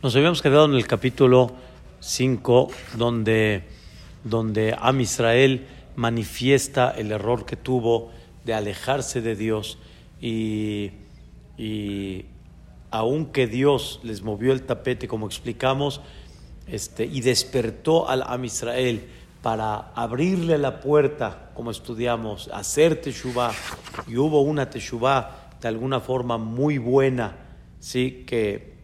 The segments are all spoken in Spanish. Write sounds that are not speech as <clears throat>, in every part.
Nos habíamos quedado en el capítulo 5, donde, donde Am Israel manifiesta el error que tuvo de alejarse de Dios y, y aunque Dios les movió el tapete, como explicamos, este, y despertó al Am Israel para abrirle la puerta, como estudiamos, hacer Teshuvah, y hubo una Teshuvah de alguna forma muy buena, ¿sí? que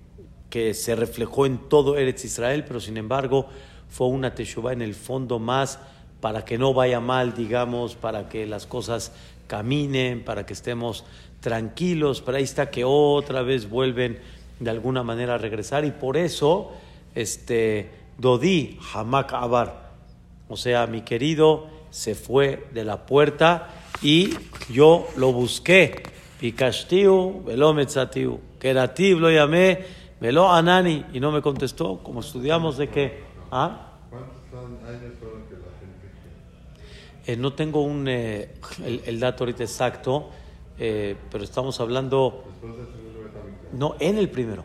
que se reflejó en todo Eretz Israel, pero sin embargo fue una teshuva en el fondo más para que no vaya mal, digamos, para que las cosas caminen, para que estemos tranquilos, pero ahí está que otra vez vuelven de alguna manera a regresar y por eso este Dodi Hamak Abar, o sea, mi querido se fue de la puerta y yo lo busqué. Pikashtiu, velometzatiu, kerativ lo llamé Anani y no me contestó, como estudiamos de que... ¿ah? Eh, no tengo un, eh, el, dato ahorita exacto, eh, pero estamos hablando... No, en el primero.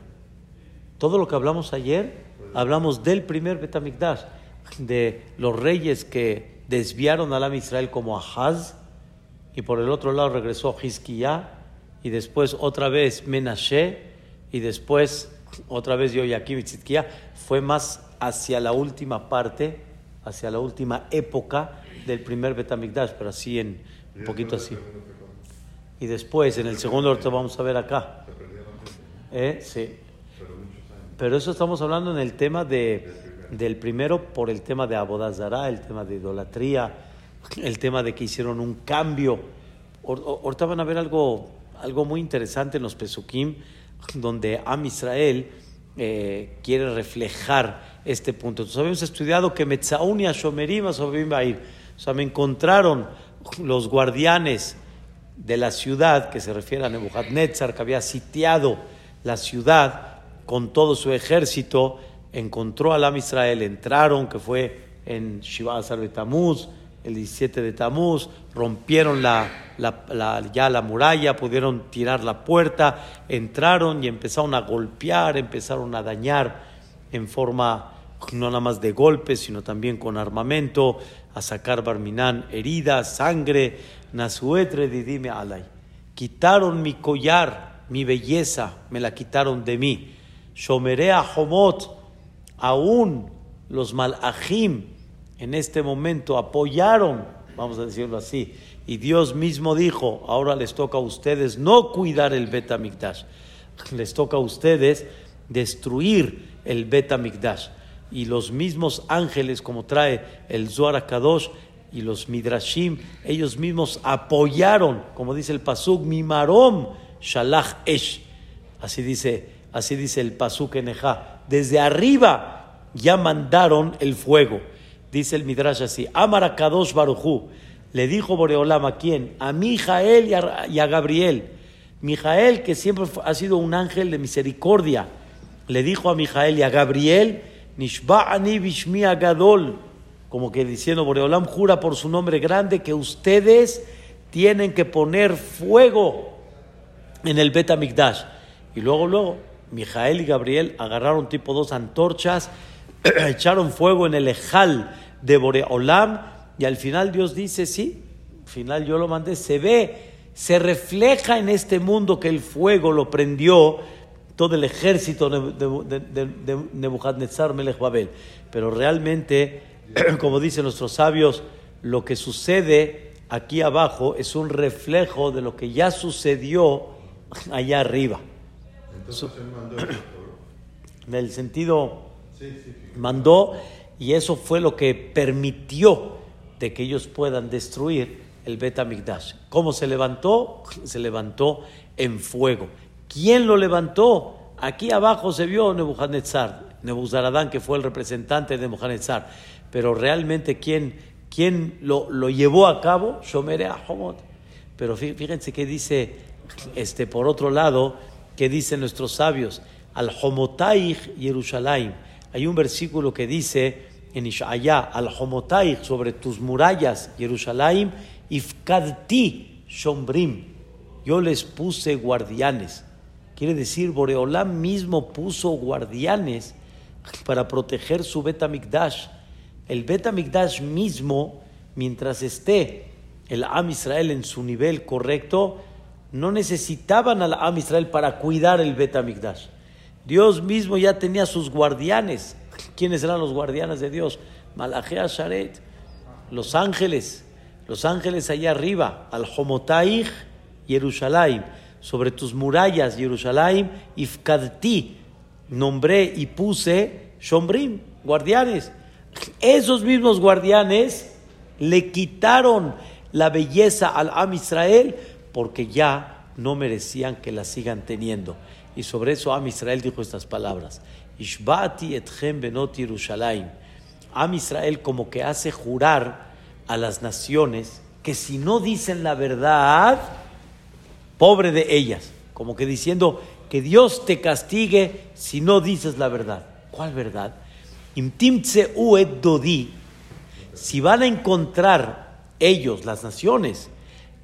Todo lo que hablamos ayer, hablamos del primer Betamikdash, de los reyes que desviaron a la Israel como Ahaz, y por el otro lado regresó Hizkiah, y después otra vez Menashe, y después otra vez yo aquí Tzidkiah, fue más hacia la última parte, hacia la última época del primer Betamigdash, pero así en un poquito así. Y después, en el segundo, lo vamos a ver acá. ¿Eh? Sí. Pero eso estamos hablando en el tema de, del primero por el tema de Abodazara, el tema de idolatría, el tema de que hicieron un cambio. Ahorita van a ver algo, algo muy interesante en los Pesukim donde Am Israel eh, quiere reflejar este punto. Entonces habíamos estudiado que Metzaun y Ashomerim O sea, me encontraron los guardianes de la ciudad, que se refiere a Nebuchadnezzar, que había sitiado la ciudad con todo su ejército, encontró al Am Israel, entraron, que fue en Shiva Tamuz, el 17 de Tamuz, rompieron la, ya la muralla, pudieron tirar la puerta, entraron y empezaron a golpear, empezaron a dañar en forma no nada más de golpes, sino también con armamento, a sacar Barminán heridas, sangre, Nasuetre dime alay. Quitaron mi collar, mi belleza, me la quitaron de mí. Shomerea Homot, aún los malajim en este momento apoyaron, vamos a decirlo así, y Dios mismo dijo, ahora les toca a ustedes no cuidar el Betamikdash, les toca a ustedes destruir el Betamikdash. Y los mismos ángeles, como trae el Zohar Kadosh y los Midrashim, ellos mismos apoyaron, como dice el Pasuk, Mimarom Shalach Esh. Así dice, así dice el Pasuk en Desde arriba ya mandaron el fuego. Dice el Midrash así, Amar Kadosh Barujú, le dijo Boreolam a quién? A Mijael y a, a Gabriel. Mijael, que siempre ha sido un ángel de misericordia, le dijo a Mijael y a Gabriel, Nishba'ani Bishmi Agadol, como que diciendo Boreolam jura por su nombre grande que ustedes tienen que poner fuego en el Bet Y luego, luego, Mijael y Gabriel agarraron tipo dos antorchas <clears throat> echaron fuego en el ejal de Boreolam y al final Dios dice, sí, al final yo lo mandé, se ve, se refleja en este mundo que el fuego lo prendió todo el ejército de, Nebuchadnezzar Melech Babel. Pero realmente, <clears throat> como dicen nuestros sabios, lo que sucede aquí abajo es un reflejo de lo que ya sucedió allá arriba. Entonces, en el sentido Mandó y eso fue lo que permitió de que ellos puedan destruir el Bet ¿Cómo se levantó? <laughs> Se levantó en fuego. ¿Quién lo levantó? Aquí abajo se vio Nebuchadnezzar, Nebuzaradán, que fue el representante de Nebuchadnezzar. Pero realmente, ¿quién, quién lo, lo, llevó a cabo? Shomere Ahomot. Pero fíjense que dice, este, por otro lado, que dicen nuestros sabios, al Homotaich Yerushalayim hay un versículo que dice en Ishaya, al Homotai, sobre tus murallas, Jerusalén, Ifkadti Shombrim. Yo les puse guardianes. Quiere decir, Boreolam mismo puso guardianes para proteger su Betamikdash. El Betamikdash mismo, mientras esté el Am Israel en su nivel correcto, no necesitaban al Am Israel para cuidar el Betamikdash. Dios mismo ya tenía sus guardianes. ¿Quiénes eran los guardianes de Dios? Malachea Sharet, los ángeles, los ángeles allá arriba, al Homotaich, Jerusalén, sobre tus murallas, Jerusalén, Ifkadti, nombré y puse Shombrim, guardianes. Esos mismos guardianes le quitaron la belleza al Am Israel porque ya no merecían que la sigan teniendo. Y sobre eso Am Israel dijo estas palabras: Ishbati etchem benot Yerushalayim. Am Israel como que hace jurar a las naciones que si no dicen la verdad, pobre de ellas. Como que diciendo que Dios te castigue si no dices la verdad. ¿Cuál verdad? Imtimtse uet dodi. Si van a encontrar ellos, las naciones,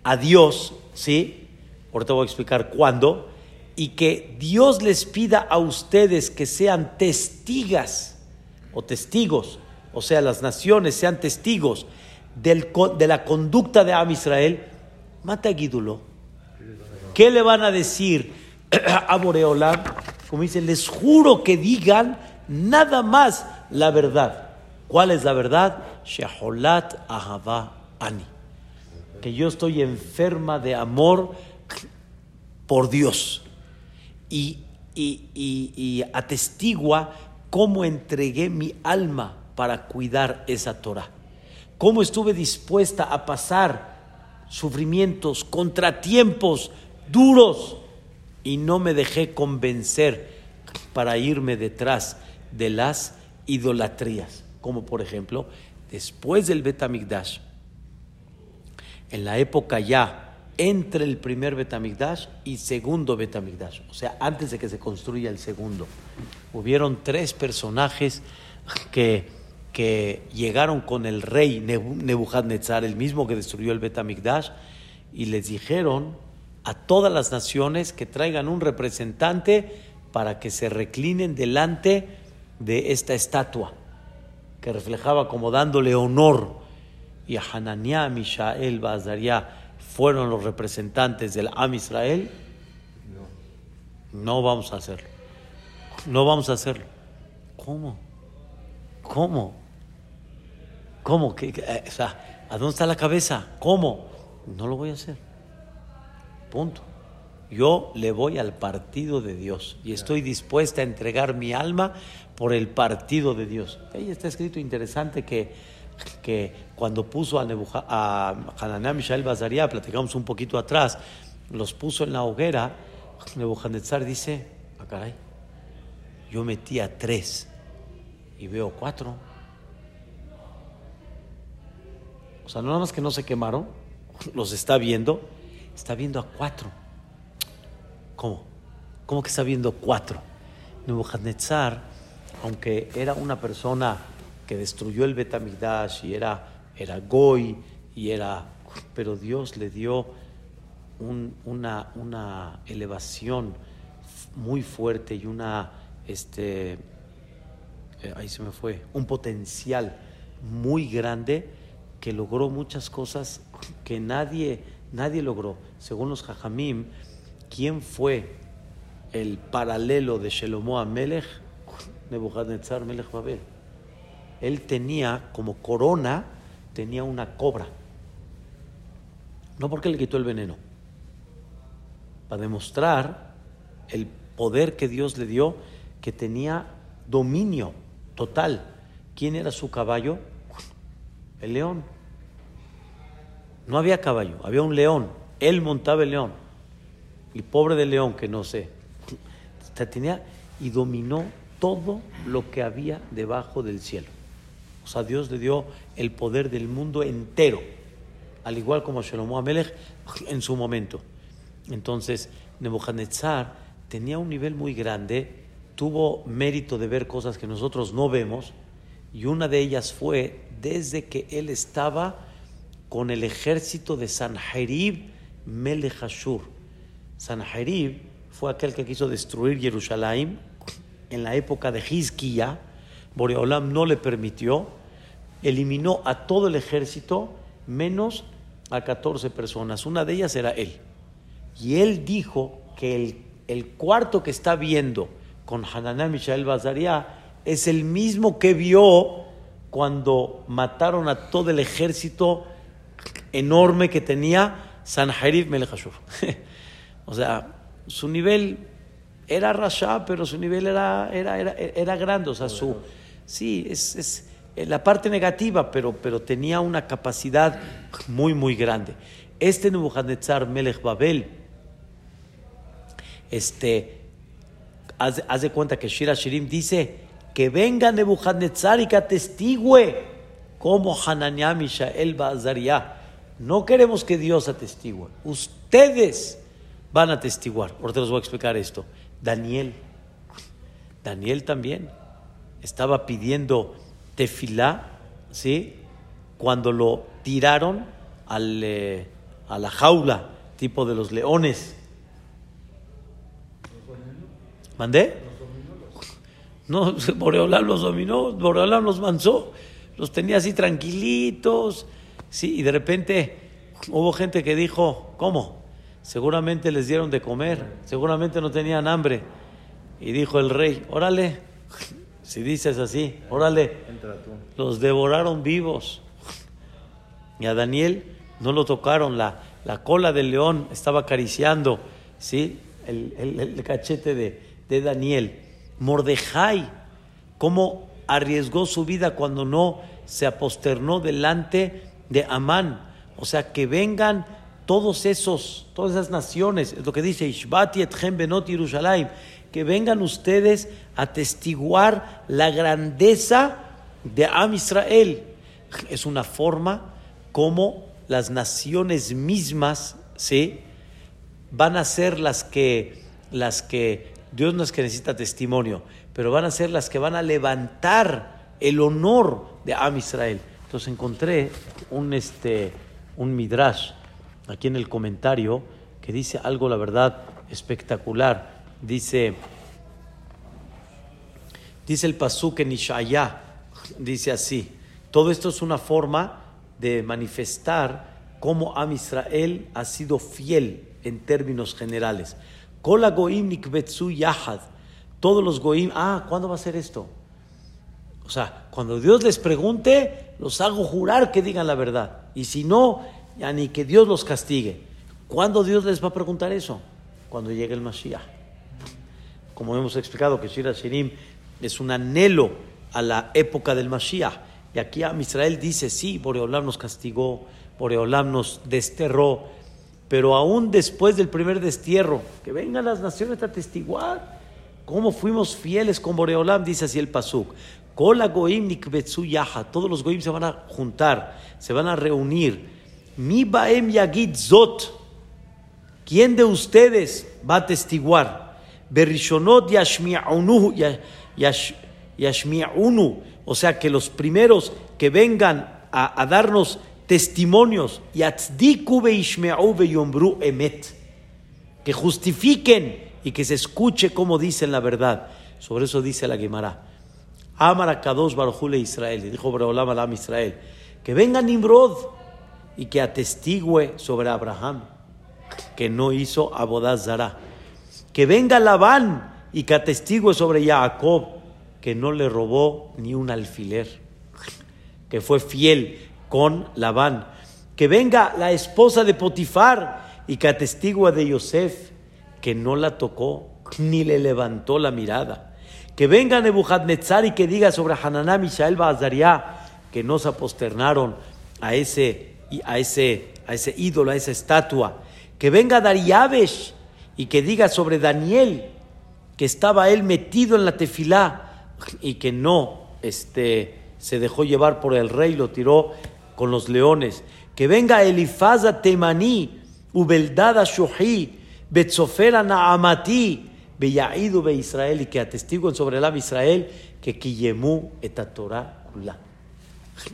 a Dios, ¿sí? Ahorita voy a explicar cuándo y que Dios les pida a ustedes que sean testigas o testigos, o sea, las naciones sean testigos de la conducta de Am Israel, mata Guídulo. ¿Qué le van a decir <clears throat> a Boreolam? Como dice, les juro que digan nada más la verdad. ¿Cuál es la verdad? Sheholat Ahava Ani. Que yo estoy enferma de amor por Dios y, y, atestigua cómo entregué mi alma para cuidar esa Torah. Cómo estuve dispuesta a pasar sufrimientos, contratiempos duros y no me dejé convencer para irme detrás de las idolatrías. Como por ejemplo, después del Betamigdash, en la época ya entre el primer Betamigdash y segundo Betamigdash, o sea, antes de que se construya el segundo. Hubieron tres personajes que, que llegaron con el rey Nebuchadnezzar, el mismo que destruyó el Betamigdash, y les dijeron a todas las naciones que traigan un representante para que se reclinen delante de esta estatua, que reflejaba como dándole honor. Y a Hananiah, Mishael, Bazariah, fueron los representantes del Am Israel, no vamos a hacerlo. No vamos a hacerlo. ¿Cómo? ¿Cómo? ¿Cómo? ¿Qué, eh, ¿A dónde está la cabeza? ¿Cómo? No lo voy a hacer. Punto. Yo le voy al partido de Dios y estoy dispuesta a entregar mi alma por el partido de Dios. Ahí está escrito interesante que que cuando puso a, Nebuja, a Hananá, Mishael, Bazaria, platicamos un poquito atrás, los puso en la hoguera, Nebuchadnezzar dice, ah caray, yo metí a tres y veo cuatro. O sea, no nada más que no se quemaron, <laughs> los está viendo, está viendo a cuatro. ¿Cómo? ¿Cómo que está viendo cuatro? Nebuchadnezzar, aunque era una persona que destruyó el Betamigdash y era, era Goy y era... Pero Dios le dio una, elevación muy fuerte y una... Este, eh, ahí se me fue, un potencial muy grande que logró muchas cosas que nadie, nadie logró. Según los Jajamim, ¿quién fue el paralelo de Shelomo a Melech? Nebuchadnezzar Melech Babel él tenía como corona, tenía una cobra. No porque le quitó el veneno, para demostrar el poder que Dios le dio, que tenía dominio total. ¿Quién era su caballo? El león. No había caballo, había un león. Él montaba el león. Y pobre del león, que no sé. Tenía y dominó todo lo que había debajo del cielo. O sea, Dios le dio el poder del mundo entero, al igual como Shlomo Amelech en su momento. Entonces, Nebuchadnezzar tenía un nivel muy grande, tuvo mérito de ver cosas que nosotros no vemos, y una de ellas fue desde que él estaba con el ejército de Sanherib Melech Ashur. Sanherib fue aquel que quiso destruir Jerusalén en la época de Hizkiya. Boreolam no le permitió, eliminó a todo el ejército menos a 14 personas. Una de ellas era él. Y él dijo que el, el cuarto que está viendo con Hananá Mishael Bazaria es el mismo que vio cuando mataron a todo el ejército enorme que tenía Sanherib Melechashur. <laughs> o sea, su nivel era Rasha, pero su nivel era, era, era, era grande. O sea, su, sí, es, es la parte negativa, pero, pero tenía una capacidad muy, muy grande. Este Nebuchadnezzar Melech Babel, este, haz, haz, de cuenta que Shira Shirim dice que venga Nebuchadnezzar y que atestigue como Hananiah Mishael Bazaria. No queremos que Dios atestigue. Ustedes van a atestiguar. Ahorita les voy a explicar esto. Daniel, Daniel también estaba pidiendo tefilá, ¿sí? Cuando lo tiraron al, eh, a la jaula, tipo de los leones. ¿Mandé? No, <laughs> Boreolam los dominó, Boreolam los manzó, los tenía así tranquilitos, sí, y de repente hubo gente que dijo, ¿cómo? Seguramente les dieron de comer, seguramente no tenían hambre. Y dijo el rey, órale, si dices así, órale, los devoraron vivos. Y a Daniel no lo tocaron, la, la cola del león estaba acariciando, ¿sí? El, el, el cachete de, de Daniel. Mordejai, cómo arriesgó su vida cuando no se aposternó delante de Amán. O sea, que vengan todos esos, todas esas naciones, es lo que dice Ishbati etchem benot Yerushalayim, que vengan ustedes a testiguar la grandeza de Am Israel. Es una forma como las naciones mismas, ¿sí? Van a ser las que, las que Dios no es que necesita testimonio, pero van a ser las que van a levantar el honor de Am Israel. Entonces encontré un, este, un midrash aquí en el comentario que dice algo, la verdad, espectacular. Dice, dice el pasuk en Ishaya, dice así, todo esto es una forma de manifestar cómo Am Israel ha sido fiel en términos generales. Kola goim nikbetsu yahad. Todos los goim, ah, ¿cuándo va a ser esto? O sea, cuando Dios les pregunte, los hago jurar que digan la verdad. Y si no, ya ni que Dios los castigue. ¿Cuándo Dios les va a preguntar eso? Cuando llegue el Mashiach. Como hemos explicado que Shira Shirim es un anhelo a la época del Mashiach. Y aquí a Israel dice, sí, Boreolam nos castigó, Boreolam nos desterró, pero aún después del primer destierro, que vengan las naciones a testiguar cómo fuimos fieles con Boreolam, dice así el Pasuk. Todos los goim se van a juntar, se van a reunir. Mi baem yagid zot. ¿Quién de ustedes va a testiguar? Berishonot yashmi'unu. O sea, que los primeros que vengan a, a darnos testimonios, emet, que justifiquen y que se escuche como dicen la verdad. Sobre eso dice la Gemara. Amar Kadosh Barjule Israel, dijo Braolam Alam Israel, que venga Nimrod y que atestigue sobre Abraham, que no hizo Abodazara. Que venga Labán y que atestigue sobre Jacob, que no le robó ni un alfiler, que fue fiel con Labán. Que venga la esposa de Potifar y que atestigue de Yosef, que no la tocó ni le levantó la mirada. Que venga Nebuchadnezzar y que diga sobre Hananá, Mishael, Bazaria, que no se aposternaron a ese, a, ese, a ese ídolo, a esa estatua. Que venga Dariabesh y que diga sobre Daniel, que estaba él metido en la tefilá y que no este, se dejó llevar por el rey, lo tiró con los leones. Que venga Elifaza Temaní, Ubeldada Shuhi, Betzofera Naamati, Beyaidu Be Israel, y que atestiguen sobre el Israel que Kiyemu et Torah kula.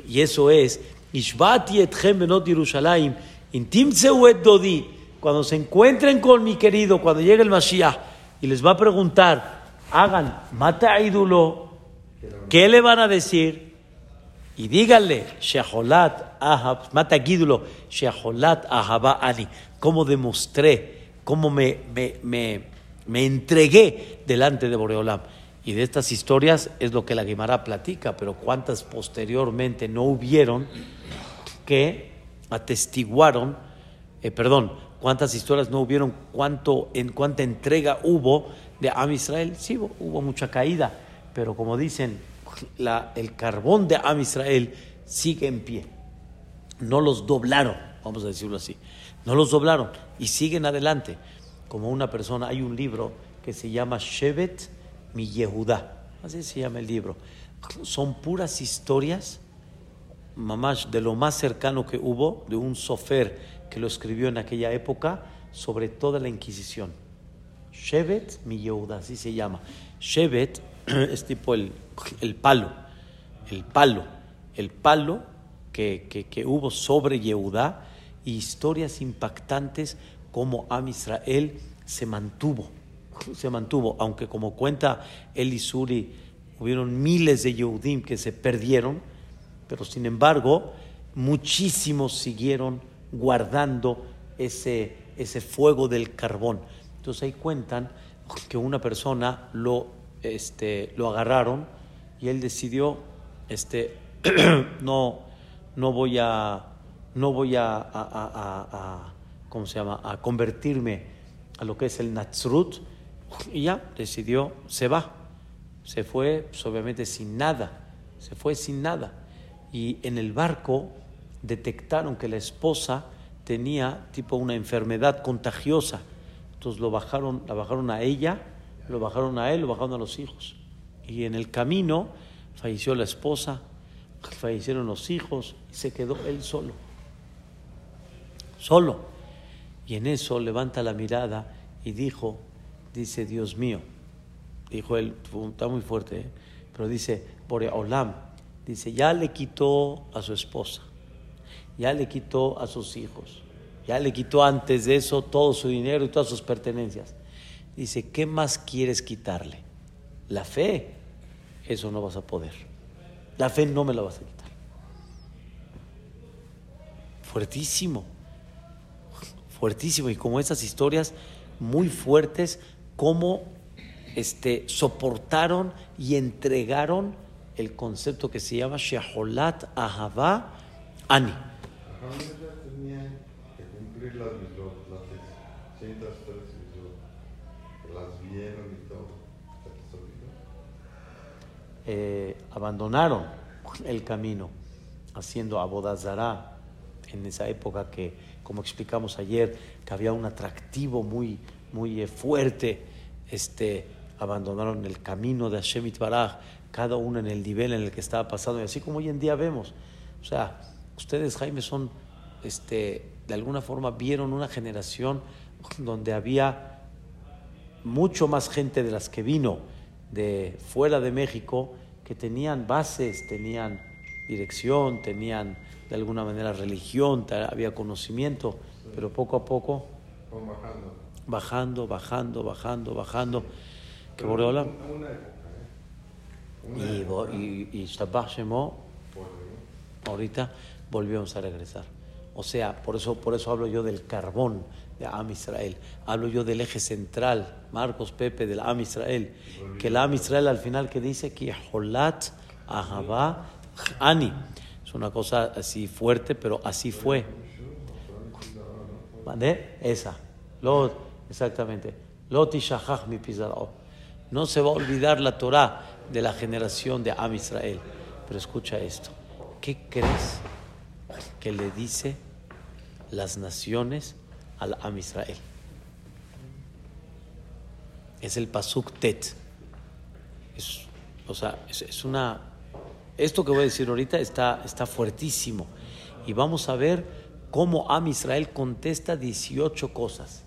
Y eso es, Ishbati etchem benot Yerushalayim, intimseu et dodi, cuando se encuentren con mi querido, cuando llegue el Mashiach, y les va a preguntar, hagan, mata ídolo, ¿qué le van a decir? Y díganle, Sheholat Ahab, mata ídolo, Sheholat Ahaba Ani, cómo demostré, cómo me, me, me, me entregué delante de Boreolam. Y de estas historias es lo que la Guimara platica, pero cuántas posteriormente no hubieron que atestiguaron, eh, perdón, cuántas historias no hubieron, cuánto, en cuánta entrega hubo de Am Israel. Sí, hubo mucha caída, pero como dicen, el carbón de Am Israel sigue en pie. No los doblaron, vamos a decirlo así. No los doblaron y siguen adelante. Como una persona, hay un libro que se llama Shevet mi Yehudá. Así se llama el libro. Son puras historias, mamás, de lo más cercano que hubo, de un sofer que lo escribió en aquella época sobre toda la Inquisición. Shevet mi Yehuda, así se llama. Shevet <clears throat> es tipo el, el palo, el palo, el palo que, que, que hubo sobre Yehudá y historias impactantes como Am Israel se mantuvo <laughs> se mantuvo, aunque como cuenta Eli Suri, hubieron miles de Yehudim que se perdieron, pero sin embargo, muchísimos siguieron guardando ese, ese fuego del carbón. Entonces ahí cuentan que una persona lo, este, lo agarraron y él decidió, este, <clears throat> no, no voy a, no voy a, a, ¿cómo se llama? a convertirme a lo que es el Natsrut, y ya decidió, se va. Se fue, pues, obviamente, sin nada. Se fue sin nada. Y en el barco detectaron que la esposa tenía tipo una enfermedad contagiosa. Entonces lo bajaron, la bajaron a ella, lo bajaron a él, lo bajaron a los hijos. Y en el camino falleció la esposa, fallecieron los hijos y se quedó él solo. Solo. Y en eso levanta la mirada y dijo, dice, Dios mío, dijo él, está muy fuerte, ¿eh? pero dice, Olam, dice, ya le quitó a su esposa, ya le quitó a sus hijos, ya le quitó antes de eso todo su dinero y todas sus pertenencias. Dice, ¿qué más quieres quitarle? La fe, eso no vas a poder. La fe no me la vas a quitar. Fuertísimo, fuertísimo. Y como esas historias muy fuertes cómo este, soportaron y entregaron el concepto que se llama Sheholat Ahava Ani. Eh, abandonaron el camino haciendo abodazara en esa época que, como explicamos ayer, que había un atractivo muy, muy eh, fuerte este, abandonaron el camino de Hashem Baraj, cada uno en el nivel en el que estaba pasando, y así como hoy en día vemos. O sea, ustedes, Jaime, son, este, de alguna forma, vieron una generación donde había mucho más gente de las que vino de fuera de México, que tenían bases, tenían dirección, tenían de alguna manera religión, había conocimiento, pero poco a poco bajando, bajando, bajando, bajando. Que Boreola. ¿eh? Y, y, y ahorita volvemos a regresar. O sea, por eso, por eso hablo yo del carbón de Am Israel. Hablo yo del eje central, Marcos Pepe, del Am Israel. Que el Am Israel al final que dice que Holat Ani. Es una cosa así fuerte, pero así fue. ¿Vale? Esa. Luego, Exactamente. Loti shahach mi No se va a olvidar la Torah de la generación de Am Israel. Pero escucha esto. ¿Qué crees que le dice las naciones al Am Israel? Es el Pasuk Tet. Es, o sea, es, una. Esto que voy a decir ahorita está, está fuertísimo. Y vamos a ver cómo Am Israel contesta 18 cosas.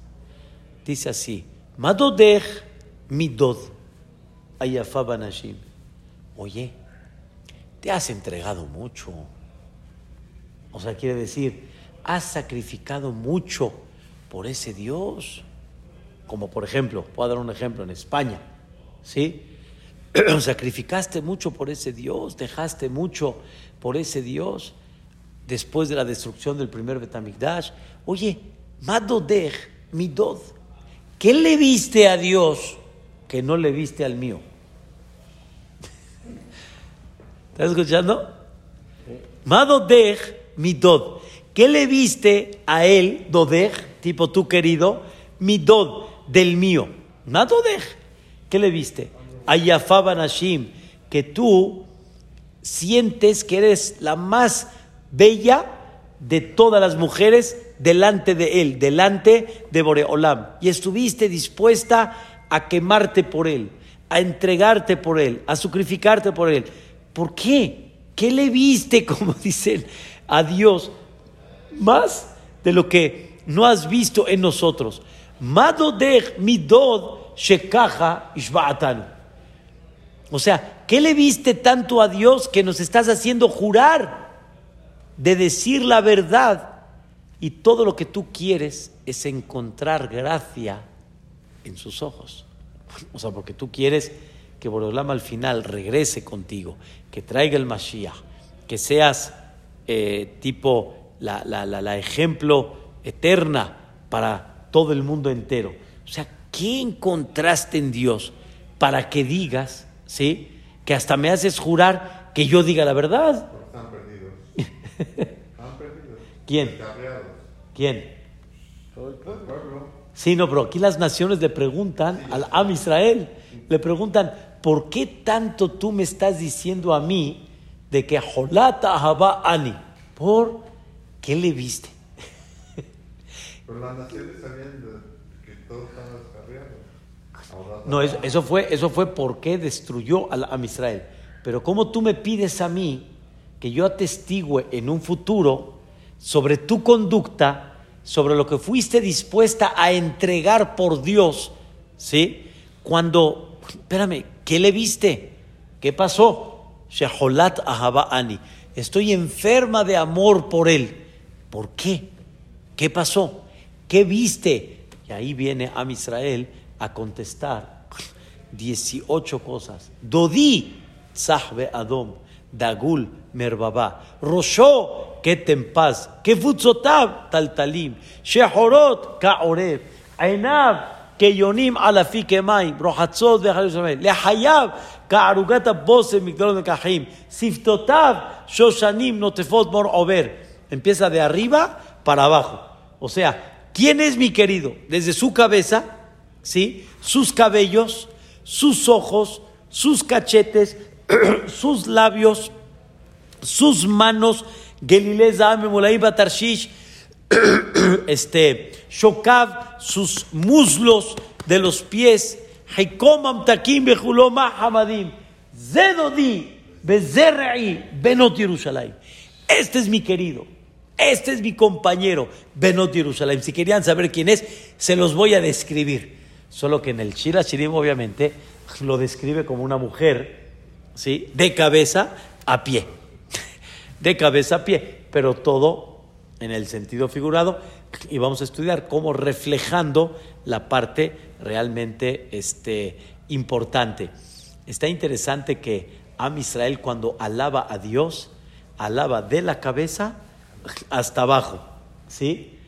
Dice así, Madodech midod ayafabanashim. Oye, te has entregado mucho. O sea, quiere decir, has sacrificado mucho por ese Dios. como por ejemplo, puedo dar un ejemplo en España, ¿sí? <clears throat> Sacrificaste mucho por ese Dios, dejaste mucho por ese Dios después de la destrucción del primer Betamigdash. Oye, Madodej, Midod, ¿qué le viste a Dios que no le viste al mío? <laughs> ¿Estás escuchando? Madodej, Midod. ¿Qué le viste a él, Dodej, tipo tú querido, Midod, del mío? Madodej. ¿Qué le viste? A Nashim, que tú sientes que eres la más bella de todas las mujeres delante de él, delante de Boreolam. Y estuviste dispuesta a quemarte por él, a entregarte por él, a sacrificarte por él. ¿Por qué? ¿Qué le viste, <laughs> como dicen, a Dios más de lo que no has visto en nosotros? Midod. O sea, ¿qué le viste tanto a Dios que nos estás haciendo jurar de decir la verdad? Y todo lo que tú quieres es encontrar gracia en sus ojos. O sea, porque tú quieres que Borolam al final regrese contigo, que traiga el Mashiach, que seas eh, tipo la, la, la ejemplo eterna para todo el mundo entero. O sea, ¿qué encontraste en Dios para que digas ¿sí? Que hasta me haces jurar que yo diga la verdad. Están perdidos. <laughs> Están perdidos. ¿Quién? ¿Quién? Todo el pueblo. Sí, no, pero aquí las naciones le preguntan al Am Israel, le preguntan, ¿por qué tanto tú me estás diciendo a mí de que Jolata Ahaba Ani? ¿Por qué le viste? <laughs> Pero las naciones sabían que todos estaban no, eso, fue, eso fue porque destruyó a, Israel. Pero como tú me pides a mí que yo atestigue en un futuro sobre tu conducta, sobre lo que fuiste dispuesta a entregar por Dios, ¿sí? Cuando, espérame, ¿qué le viste? ¿Qué pasó? Sheholat Ahaba Ani. Estoy enferma de amor por él. ¿Por qué? ¿Qué pasó? ¿Qué viste? Y ahí viene a Israel a contestar 18 cosas. Dodi, Zahbe Adom, Dagul, Merbaba, Rosho, Ketempaz, Kefutzotab, Taltalim, Shehorot, Kaoreb, Ainab, Keyonim, Alafi, Kemaim, Rohatzot, Jerusalén, Lehayab, Ka'arugata, Bose, Migdalon, Kahim, Siftotab, Shoshanim, Notefot, Mor, Over. Empieza de arriba para abajo. O sea, ¿quién es mi querido? Desde su cabeza ¿sí? sus cabellos, sus ojos, sus cachetes, <clears throat> sus labios, sus manos, Tarshish, <clears throat> este, Shokav, sus muslos de los pies, Bejuloma, Hamadim, Zedodi, Benot. Este es mi querido. Este es mi compañero, Benot Jerusalén. Si querían saber quién es, se los voy a describir. Solo que en el Shira Shirim, obviamente, lo describe como una mujer, ¿sí? De cabeza a pie. <laughs> De cabeza a pie. Pero todo en el sentido figurado. Y vamos a estudiar cómo reflejando la parte realmente este, importante. Está interesante que Am Israel, cuando alaba a Dios, alaba de la cabeza hasta abajo. ¿Sí?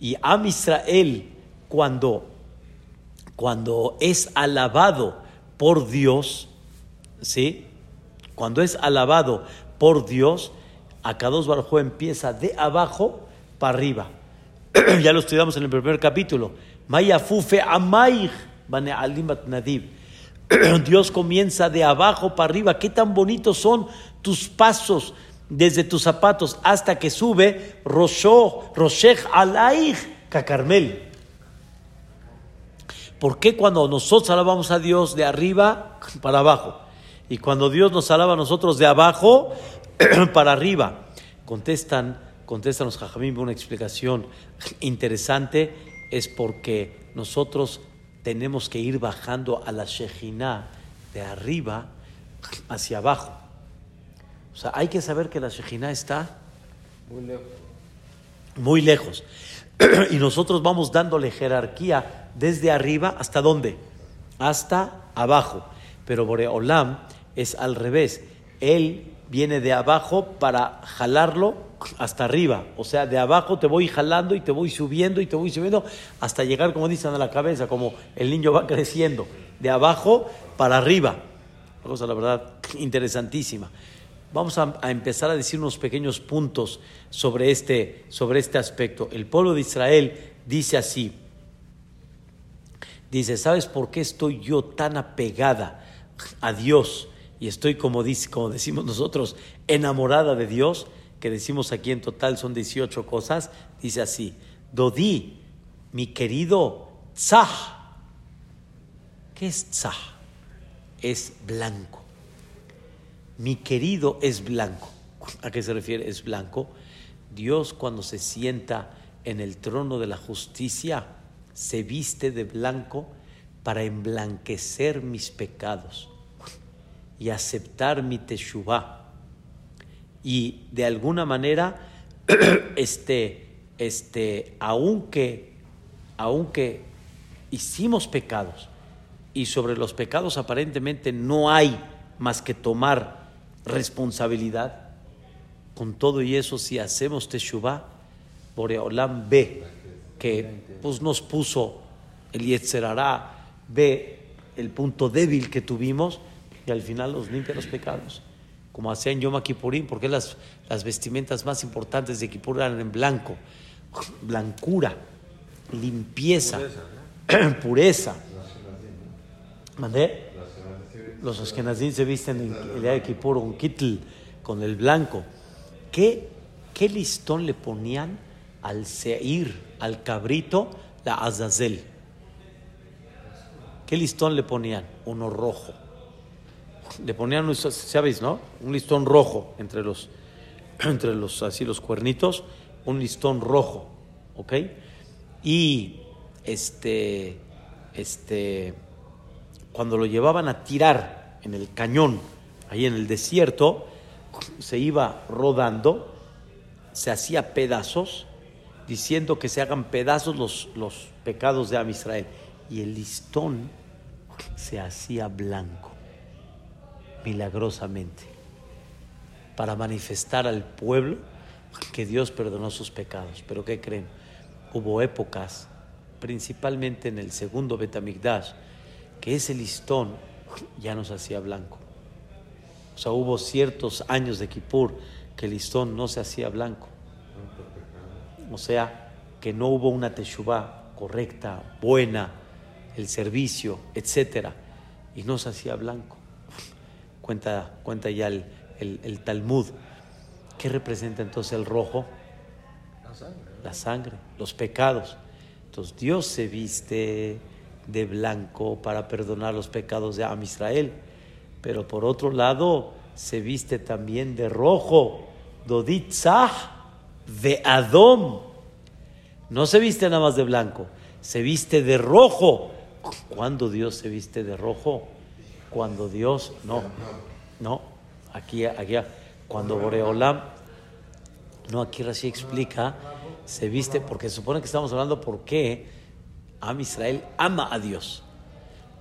Y Am Israel, cuando cuando es alabado por Dios, ¿sí? Cuando es alabado por Dios, Akados Barjo empieza de abajo para arriba. <clears throat> ya lo estudiamos en el primer capítulo. <clears throat> Dios comienza de abajo para arriba. Qué tan bonitos son tus pasos desde tus zapatos hasta que sube Roshech Alaich, Kakarmel. ¿Por qué cuando nosotros alabamos a Dios de arriba <clears throat> para abajo? Y cuando Dios nos alaba a nosotros de abajo para arriba. Contestan, contestan los jajamim una explicación interesante. Es porque nosotros tenemos que ir bajando a la Shejina de arriba hacia abajo. O sea, hay que saber que la Shejina está muy lejos. Muy lejos. <clears throat> y nosotros vamos dándole jerarquía desde arriba hasta dónde? Hasta abajo. Pero Boreolam es al revés. Él viene de abajo para jalarlo hasta arriba. O sea, de abajo te voy jalando y te voy subiendo y te voy subiendo hasta llegar, como dicen, a la cabeza, como el niño va creciendo. De abajo para arriba. Una cosa, la verdad, interesantísima. Vamos a, empezar a decir unos pequeños puntos sobre este, sobre este aspecto. El pueblo de Israel dice así. Dice, ¿sabes por qué estoy yo tan apegada a Dios? Y estoy, como, dice, como decimos nosotros, enamorada de Dios, que decimos aquí en total son 18 cosas. Dice así, Dodi, mi querido Tzah. ¿Qué es Tzah? Es blanco mi querido es blanco. <laughs> ¿A qué se refiere? Es blanco. Dios cuando se sienta en el trono de la justicia, se viste de blanco para emblanquecer mis pecados y aceptar mi teshuvah. Y de alguna manera, <clears throat> este, este, aunque, aunque hicimos pecados y sobre los pecados aparentemente no hay más que tomar responsabilidad. Con todo y eso, si hacemos Teshuvah, Boreolam ve que pues, nos puso el Yetzerará, ve el punto débil que tuvimos y al final nos limpia los pecados. Como hacía en Yom Kippurim, porque las, las vestimentas más importantes de Kippur eran en blanco, <laughs> blancura, limpieza, <clears throat> pureza. ¿Mandé? los Ashkenazim se visten en el día de Kippur un kitl con el blanco. ¿Qué, ¿Qué listón le ponían al seir, al cabrito, la azazel? ¿Qué listón le ponían? Uno rojo. Le ponían, ¿sabéis, no? Un listón rojo entre los, <clears throat> entre los, así, los cuernitos, un listón rojo, ¿ok? Y este, este, cuando lo llevaban a tirar en el cañón, ahí en el desierto, se iba rodando, se hacía pedazos, diciendo que se hagan pedazos los, los pecados de Am Israel. Y el listón se hacía blanco, milagrosamente, para manifestar al pueblo que Dios perdonó sus pecados. Pero ¿qué creen? Hubo épocas, principalmente en el segundo Betamigdash, que ese listón ya nos hacía blanco. O sea, hubo ciertos años de Kippur que el listón no se hacía blanco. O sea, que no hubo una teshuvah correcta, buena, el servicio, etcétera, y no se hacía blanco. Cuenta, cuenta ya el, el Talmud. ¿Qué representa entonces el rojo? La sangre. La sangre, los pecados. Entonces Dios se viste de blanco para perdonar los pecados de Am Israel. Pero por otro lado, se viste también de rojo, Doditzah de Adom. No se viste nada más de blanco, se viste de rojo. ¿Cuándo Dios se viste de rojo? Cuando Dios, no, no, aquí, aquí, cuando Boreolam, no, aquí Rashi explica, se viste, porque se supone que estamos hablando por qué Am Israel ama a Dios.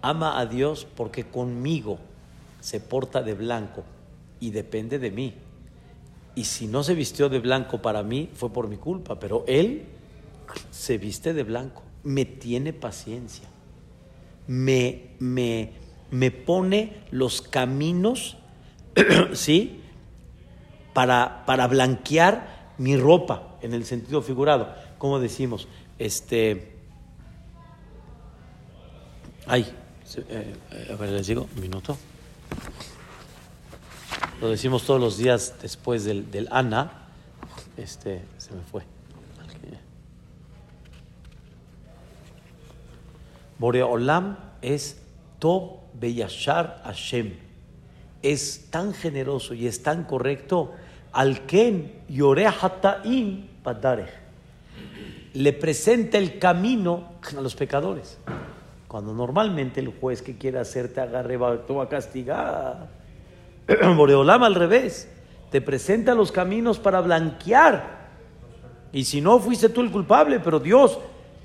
Ama a Dios porque conmigo se porta de blanco y depende de mí. Y si no se vistió de blanco para mí, fue por mi culpa, pero Él se viste de blanco, me tiene paciencia, me, me, me pone los caminos, <clears throat> ¿sí? Para, para blanquear mi ropa, en el sentido figurado. Como decimos, este Ay, eh, eh, a ver, les digo, un minuto. Lo decimos todos los días después del, del Ana. Este, se me fue. Boreolam es Tob Beyashar Hashem. Es tan generoso y es tan correcto. Al Ken Yorehataim Padarech. Le presenta el camino a los pecadores. Cuando normalmente el juez que quiere hacerte agarre va, a castigar. <clears throat> Boreolama al revés, te presenta los caminos para blanquear Y si no, fuiste tú el culpable, pero Dios.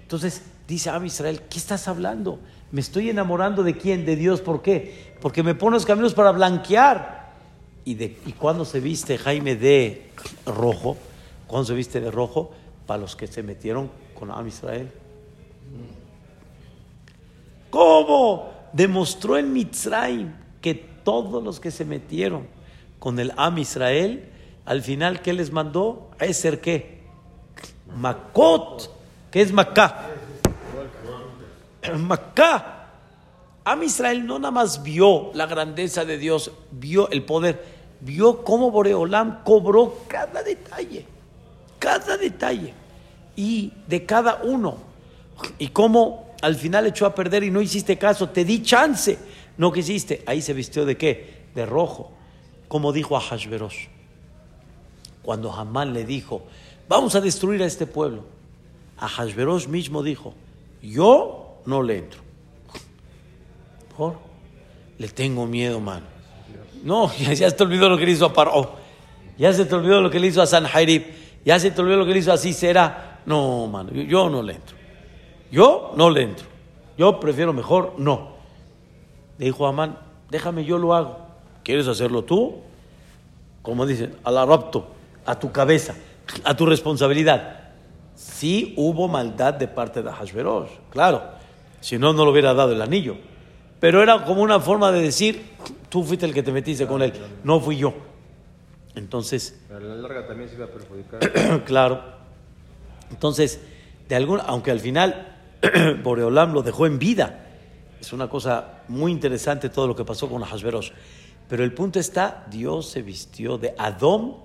Entonces dice a Israel, ¿qué estás hablando? Me estoy enamorando de quién? De Dios. ¿Por qué? Porque me pones caminos para blanquear. ¿Y, de, ¿Y cuándo se viste Jaime de rojo? ¿Cuándo se viste de rojo? Para los que se metieron con Am Israel. ¿Cómo? Demostró en Mitzrayim que todos los que se metieron con el Am Israel, al final, ¿qué les mandó? ¿A ser qué? Makot. ¿Qué es Macá? <clears throat> Macá. Am Israel no nada más vio la grandeza de Dios, vio el poder, vio cómo Boreolam cobró cada detalle, cada detalle, y de cada uno, y cómo al final echó a perder y no hiciste caso, te di chance, no quisiste, ahí se vistió de qué? De rojo, como dijo a Hashverosh, cuando Hamán le dijo, vamos a destruir a este pueblo, a Hashverosh mismo dijo, yo no le entro. ¿Por? Le tengo miedo, mano. No, <laughs> ya, se te olvidó lo que le hizo a Paro. Ya se te olvidó lo que le hizo a San Jairib. Ya se te olvidó lo que le hizo a Sisera. No, mano, yo, no le entro. Yo no le entro. Yo prefiero mejor no. Le dijo Amán, déjame, yo lo hago. ¿Quieres hacerlo tú? Como dicen, a la rapto, a tu cabeza, a tu responsabilidad. Sí hubo maldad de parte de Hashverosh, claro. Si no, no le hubiera dado el anillo. Pero era como una forma de decir, tú fuiste el que te metiste con él, no fui yo. Entonces... a la larga también se iba a perjudicar. <clears throat> claro. Entonces, de algún, aunque al final <clears throat> Boreolam lo dejó en vida, es una cosa muy interesante todo lo que pasó con Hashverosh. Pero el punto está, Dios se vistió de Adón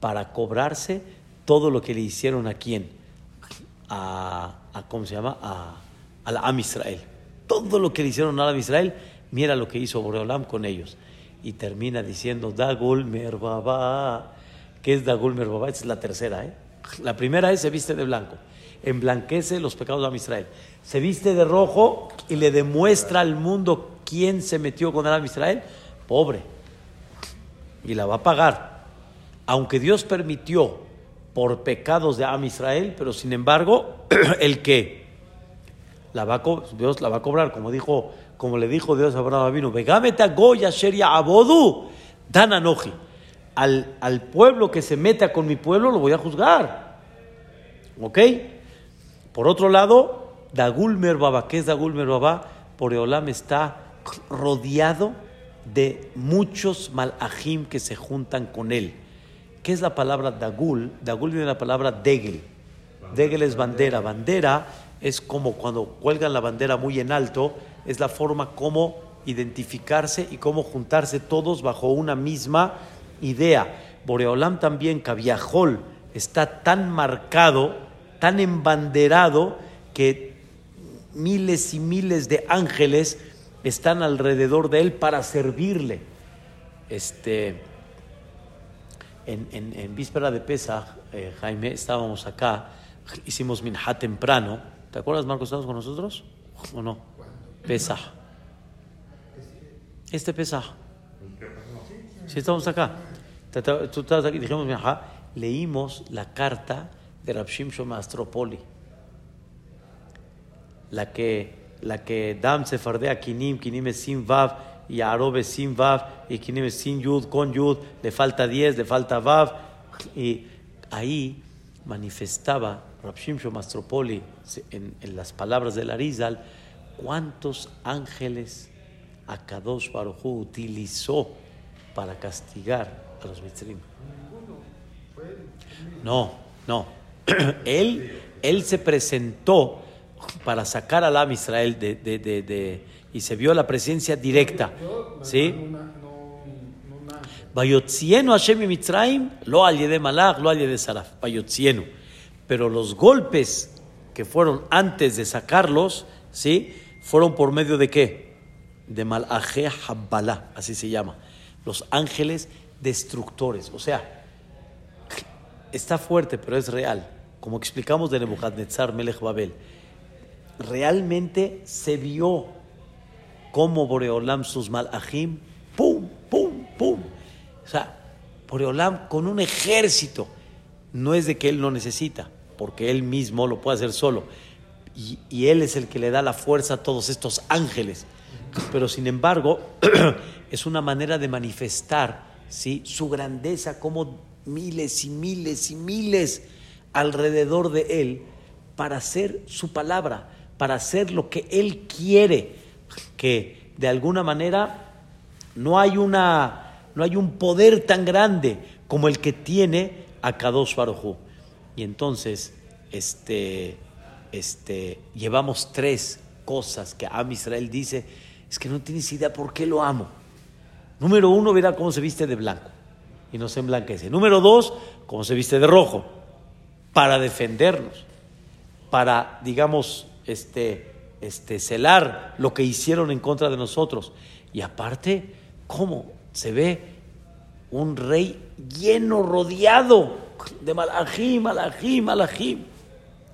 para cobrarse todo lo que le hicieron a quién? a, ¿cómo se llama? A, al Am Israel. Todo lo que le hicieron al Am Israel, mira lo que hizo Boreolam con ellos. Y termina diciendo, Dagul Merbaba. ¿Qué es Dagul Merbaba? Esta es la tercera, ¿eh? La primera es se viste de blanco. Emblanquece los pecados de Am Israel. Se viste de rojo y le demuestra al mundo quién se metió con el Am Israel. Pobre. Y la va a pagar. Aunque Dios permitió por pecados de Am Israel, pero sin embargo, <clears throat> el que la Dios la va a cobrar, como dijo, como le dijo Dios a Abraham vino, Vegameta Goya Sheria Abodu, Dan Anoji. Al, al pueblo que se meta con mi pueblo lo voy a juzgar. ¿Ok? Por otro lado, Dagul Merbaba, ¿qué es Dagul Merbaba? Poreolam está rodeado de muchos malajim que se juntan con él. ¿Qué es la palabra dagul? Dagul viene de la palabra degel. Degel es bandera. Bandera es como cuando cuelgan la bandera muy en alto, es la forma como identificarse y cómo juntarse todos bajo una misma idea. Boreolam también, Cabiajol, está tan marcado, tan embanderado, que miles y miles de ángeles están alrededor de él para servirle. Este, en, víspera de Pesach, eh, Jaime, estábamos acá, hicimos minja temprano. ¿Te acuerdas, Marcos, estabas con nosotros? ¿O no? Pesach. Este Pesach. Sí, estamos acá. Tú estás aquí, dijimos minja, leímos la carta de Rabshim Mastropoli. La que, la que Dam Sefardea Kinim, Kinim Esim Vav, y Arobe sin Vav, y Kinim sin Yud, con Yud, le falta 10, le falta Vav. Y ahí manifestaba Rabshim Mastropoli en, en, las palabras del Arizal cuántos ángeles Akadosh Baruj utilizó para castigar a los mitzrim. No, no. <clears throat> él, él se presentó para sacar al Am Israel de, de, de y se vio la presencia directa. ¿Sí? Bayotzienu Hashem y Mitzrayim, lo de Malach, lo de Saraf. Bayotzienu. Pero los golpes que fueron antes de sacarlos, ¿sí? Fueron por medio de qué? De Malaje Habbalá, así se llama. Los ángeles destructores. O sea, está fuerte, pero es real. Como explicamos de Nebuchadnezzar, Melech Babel. Realmente se vio como Boreolam sus malajim, pum, pum, pum. O sea, Boreolam con un ejército, no es de que él no necesita, porque Él mismo lo puede hacer solo. Y, Él es el que le da la fuerza a todos estos ángeles. Pero sin embargo, <clears throat> es una manera de manifestar ¿sí? su grandeza, como miles y miles y miles alrededor de Él para hacer su palabra, para hacer lo que Él quiere, que de alguna manera no hay, una, no hay un poder tan grande como el que tiene a Kadosh Baruj Y entonces, este, este, llevamos tres cosas que Am Israel dice, es que no tienes idea por qué lo amo. Número uno, verá cómo se viste de blanco y no se emblanquece. Número dos, cómo se viste de rojo, para defendernos, para, digamos, este, este, celar lo que hicieron en contra de nosotros. Y aparte, cómo se ve un rey lleno, rodeado de malajim, malajim, malajim.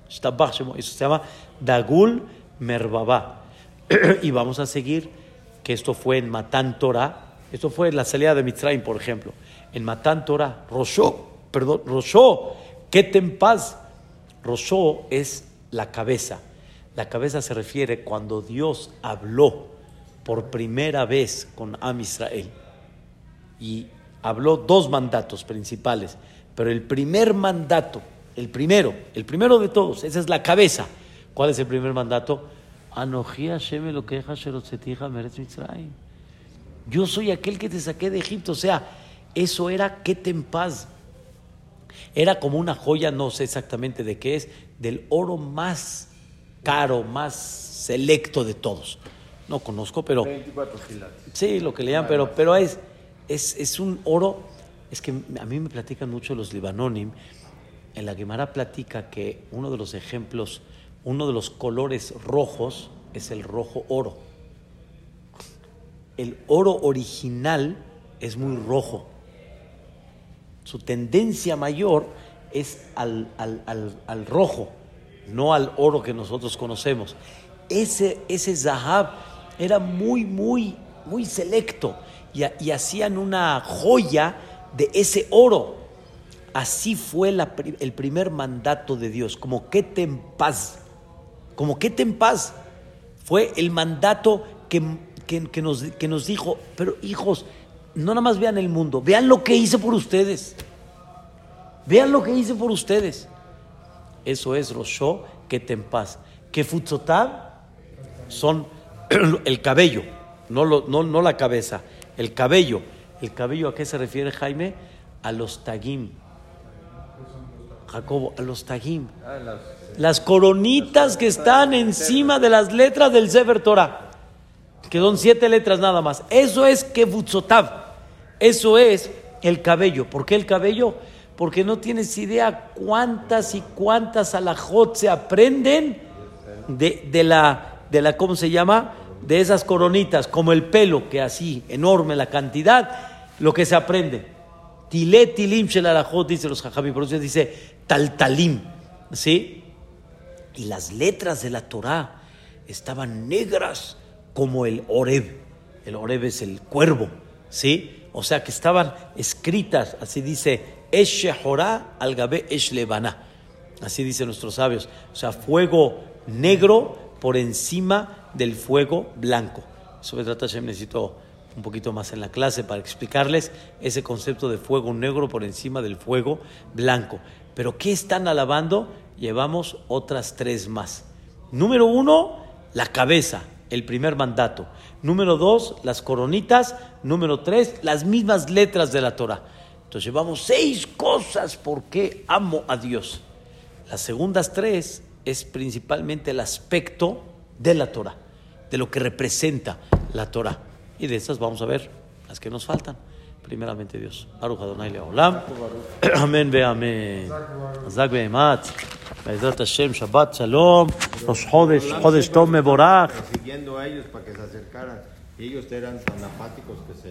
Eso se llama Dagul Merbabá. <clears throat> y vamos a seguir que esto fue en Matán Torah. Esto fue en la salida de Mitzrayim, por ejemplo. En Matán Torah, Roshó, perdón, Roshó, que en paz. Roshó es la cabeza. La cabeza se refiere cuando Dios habló por primera vez con Am Israel. Y habló dos mandatos principales. Pero el primer mandato, el primero, el primero de todos, esa es la cabeza. ¿Cuál es el primer mandato? Yo soy aquel que te saqué de Egipto. O sea, eso era que te en paz. Era como una joya, no sé exactamente de qué es, del oro más caro, más selecto de todos. No conozco, pero. 24 Sí, lo que le llaman, pero, pero es, es, es un oro. Es que a mí me platican mucho los libanonim. En la Gemara platica que uno de los ejemplos uno de los colores rojos es el rojo oro. El oro original es muy rojo. Su tendencia mayor es al, rojo, no al oro que nosotros conocemos. Ese, ese Zahab era muy, muy, muy selecto y, hacían una joya de ese oro. Así fue el primer mandato de Dios, como que te en paz como que en paz. Fue el mandato que, que, nos, que nos dijo, pero hijos, no nada más vean el mundo, vean lo que hice por ustedes. Vean lo que hice por ustedes. Eso es Rosho, que en paz. Que Futzotab son <clears throat> el cabello, no, no, no la cabeza, el cabello. ¿El cabello a qué se refiere Jaime? A los tagim. Jacobo, a los tagim. Las coronitas que están encima de las letras del Sefer Torah, que son siete letras nada más. Eso es Kevutzotav. Eso es el cabello. ¿Por qué el cabello? Porque no tienes idea cuántas y cuántas alajot se aprenden de, de, la, de la, ¿cómo se llama? De esas coronitas, como el pelo, que así, enorme la cantidad, lo que se aprende. Tilet tilim shel alajot, dice los jajamí, por eso dice taltalim, ¿sí? y las letras de la Torá estaban negras como el Oreb. El Oreb es el cuervo, ¿sí? O sea que estaban escritas, así dice, Esh al Gabe Esh Así dicen nuestros sabios. O sea, fuego negro por encima del fuego blanco. Me trata, necesito un poquito más en la clase para explicarles ese concepto de fuego negro por encima del fuego blanco. Pero ¿qué están alabando? llevamos otras tres más. Número uno, la cabeza, el primer mandato. Número dos, las coronitas. Número tres, las mismas letras de la Torah. Entonces llevamos seis cosas por qué amo a Dios. Las segundas tres es principalmente el aspecto de la Torah, de lo que representa la Torah. Y de estas vamos a ver las que nos faltan. Primeramente Dios. Baruch Adonai Leolam. <clears throat> Amén ve amén. Zag ve beemat. Bezrat Hashem, Shabbat Shalom. Los Jodesh, Jodesh Tom Meborach. Siguiendo a ellos para que se acercaran. Ellos eran tan apáticos que se